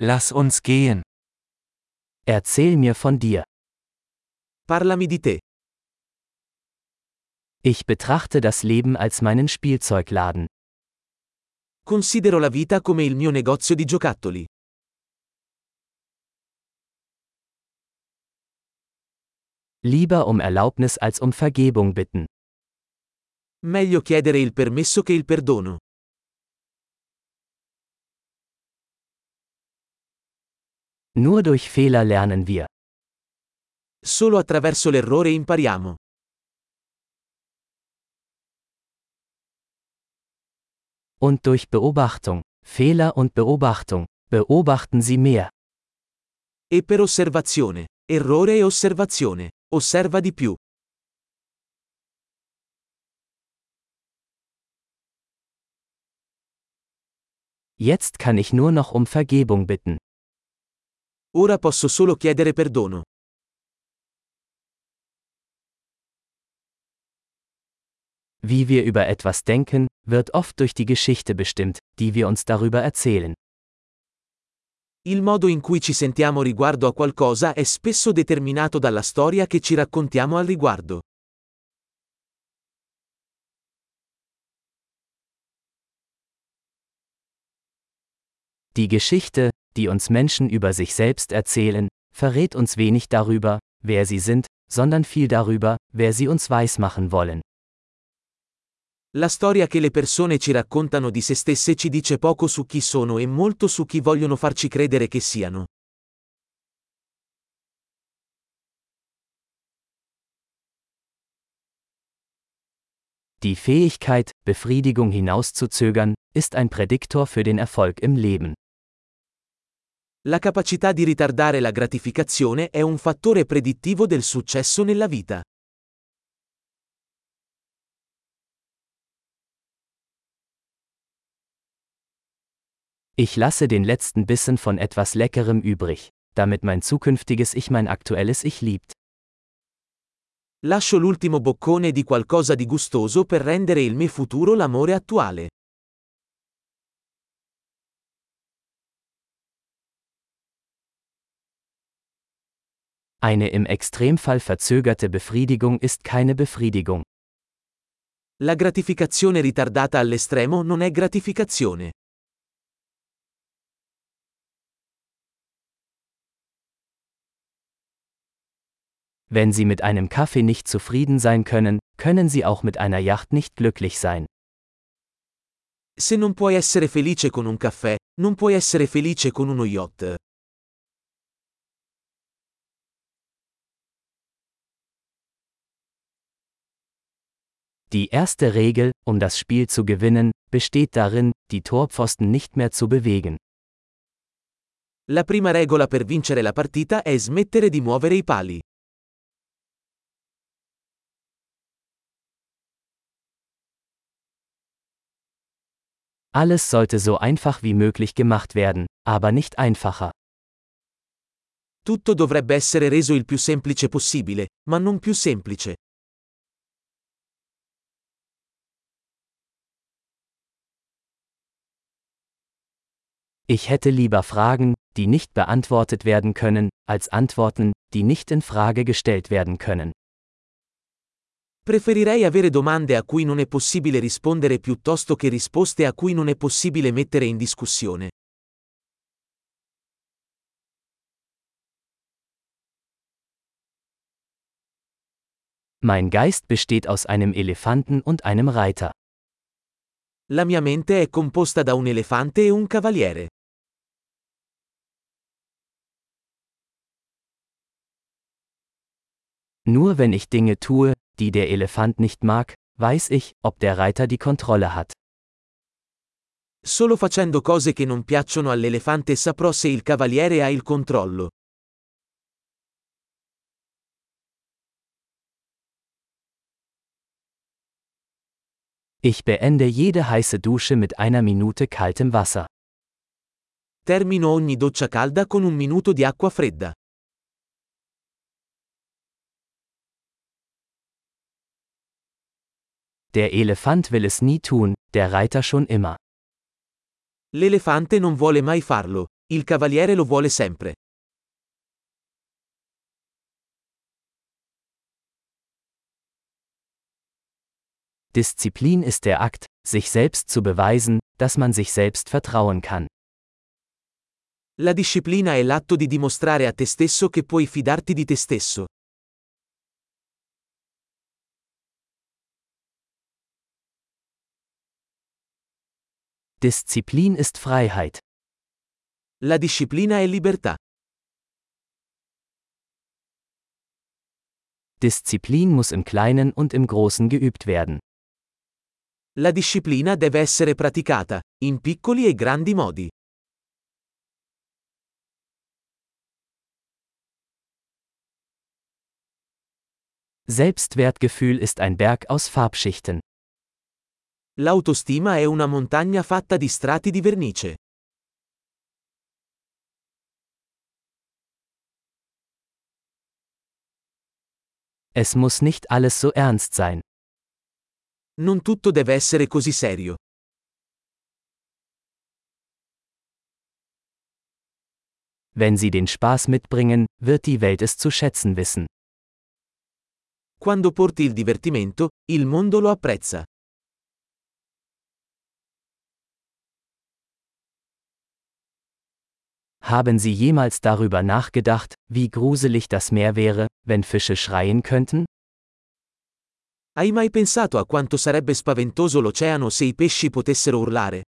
Lass uns gehen. Erzähl mir von dir. Parlami di te. Ich betrachte das Leben als meinen Spielzeugladen. Considero la vita come il mio negozio di giocattoli. Lieber um Erlaubnis als um Vergebung bitten. Meglio chiedere il permesso che il perdono. Nur durch Fehler lernen wir. Solo attraverso l'errore impariamo. Und durch Beobachtung. Fehler und Beobachtung. Beobachten Sie mehr. E per osservazione. Errore e osservazione. Osserva di più. Jetzt kann ich nur noch um Vergebung bitten. Ora posso solo chiedere perdono. Wie wir über etwas denken, wird oft durch die Geschichte bestimmt, die wir uns darüber erzählen. Il modo in cui ci sentiamo riguardo a qualcosa è spesso determinato dalla storia che ci raccontiamo al riguardo. Die Geschichte, die uns Menschen über sich selbst erzählen, verrät uns wenig darüber, wer sie sind, sondern viel darüber, wer sie uns weismachen wollen. La storia che le persone ci raccontano di se stesse ci dice poco su chi sono e molto su chi vogliono farci credere che siano. Die Fähigkeit, Befriedigung hinauszuzögern, ist ein Prädiktor für den Erfolg im Leben. La capacità di ritardare la gratificazione è un fattore predittivo del successo nella vita. Ich lasse den letzten Bissen von etwas Leckerem übrig, damit mein zukünftiges Ich mein aktuelles Ich liebt. Lascio l'ultimo boccone di qualcosa di gustoso per rendere il mio futuro l'amore attuale. Eine im Extremfall verzögerte Befriedigung ist keine Befriedigung. La gratificazione ritardata all'estremo non è gratificazione. Wenn Sie mit einem Kaffee nicht zufrieden sein können, können Sie auch mit einer Yacht nicht glücklich sein. Se non puoi essere felice con un caffè, non puoi essere felice con uno yacht. Die erste Regel, um das Spiel zu gewinnen, besteht darin, die Torpfosten nicht mehr zu bewegen. La prima regola per vincere la partita è smettere di muovere i pali. Alles sollte so einfach wie möglich gemacht werden, aber nicht einfacher. Tutto dovrebbe essere reso il più semplice possibile, ma non più semplice. Ich hätte lieber Fragen, die nicht beantwortet werden können, als Antworten, die nicht in Frage gestellt werden können. Preferirei avere domande a cui non è possibile rispondere piuttosto che risposte a cui non è possibile mettere in discussione. Mein Geist besteht aus einem Elefanten und einem Reiter. La mia mente è composta da un elefante e un cavaliere. Nur wenn ich Dinge tue, die der Elefant nicht mag, weiß ich, ob der Reiter die Kontrolle hat. Solo facendo cose che non piacciono all'elefante saprò se il cavaliere ha il controllo. Ich beende jede heiße Dusche mit einer Minute kaltem Wasser. Termino ogni doccia calda con un minuto di acqua fredda. Der Elefant will es nie tun, der Reiter schon immer. L'elefante non vuole mai farlo, Il cavaliere lo vuole sempre. Disziplin ist der Akt, sich selbst zu beweisen, dass man sich selbst vertrauen kann. La disciplina è l'atto di dimostrare a te stesso che puoi fidarti di te stesso. Disziplin ist Freiheit. La disciplina è libertà. Disziplin muss im Kleinen und im Großen geübt werden. La disciplina deve essere praticata, in piccoli e grandi modi. Selbstwertgefühl ist ein Berg aus Farbschichten. L'autostima è una montagna fatta di strati di vernice. Es muss nicht alles so ernst sein. Non tutto deve essere così serio. Wenn Sie den Spaß mitbringen, wird die Welt es zu schätzen wissen. Quando porti il divertimento, il mondo lo apprezza. Haben Sie jemals darüber nachgedacht, wie gruselig das Meer wäre, wenn Fische schreien könnten? Hai mai pensato a quanto sarebbe spaventoso l'oceano se i pesci potessero urlare?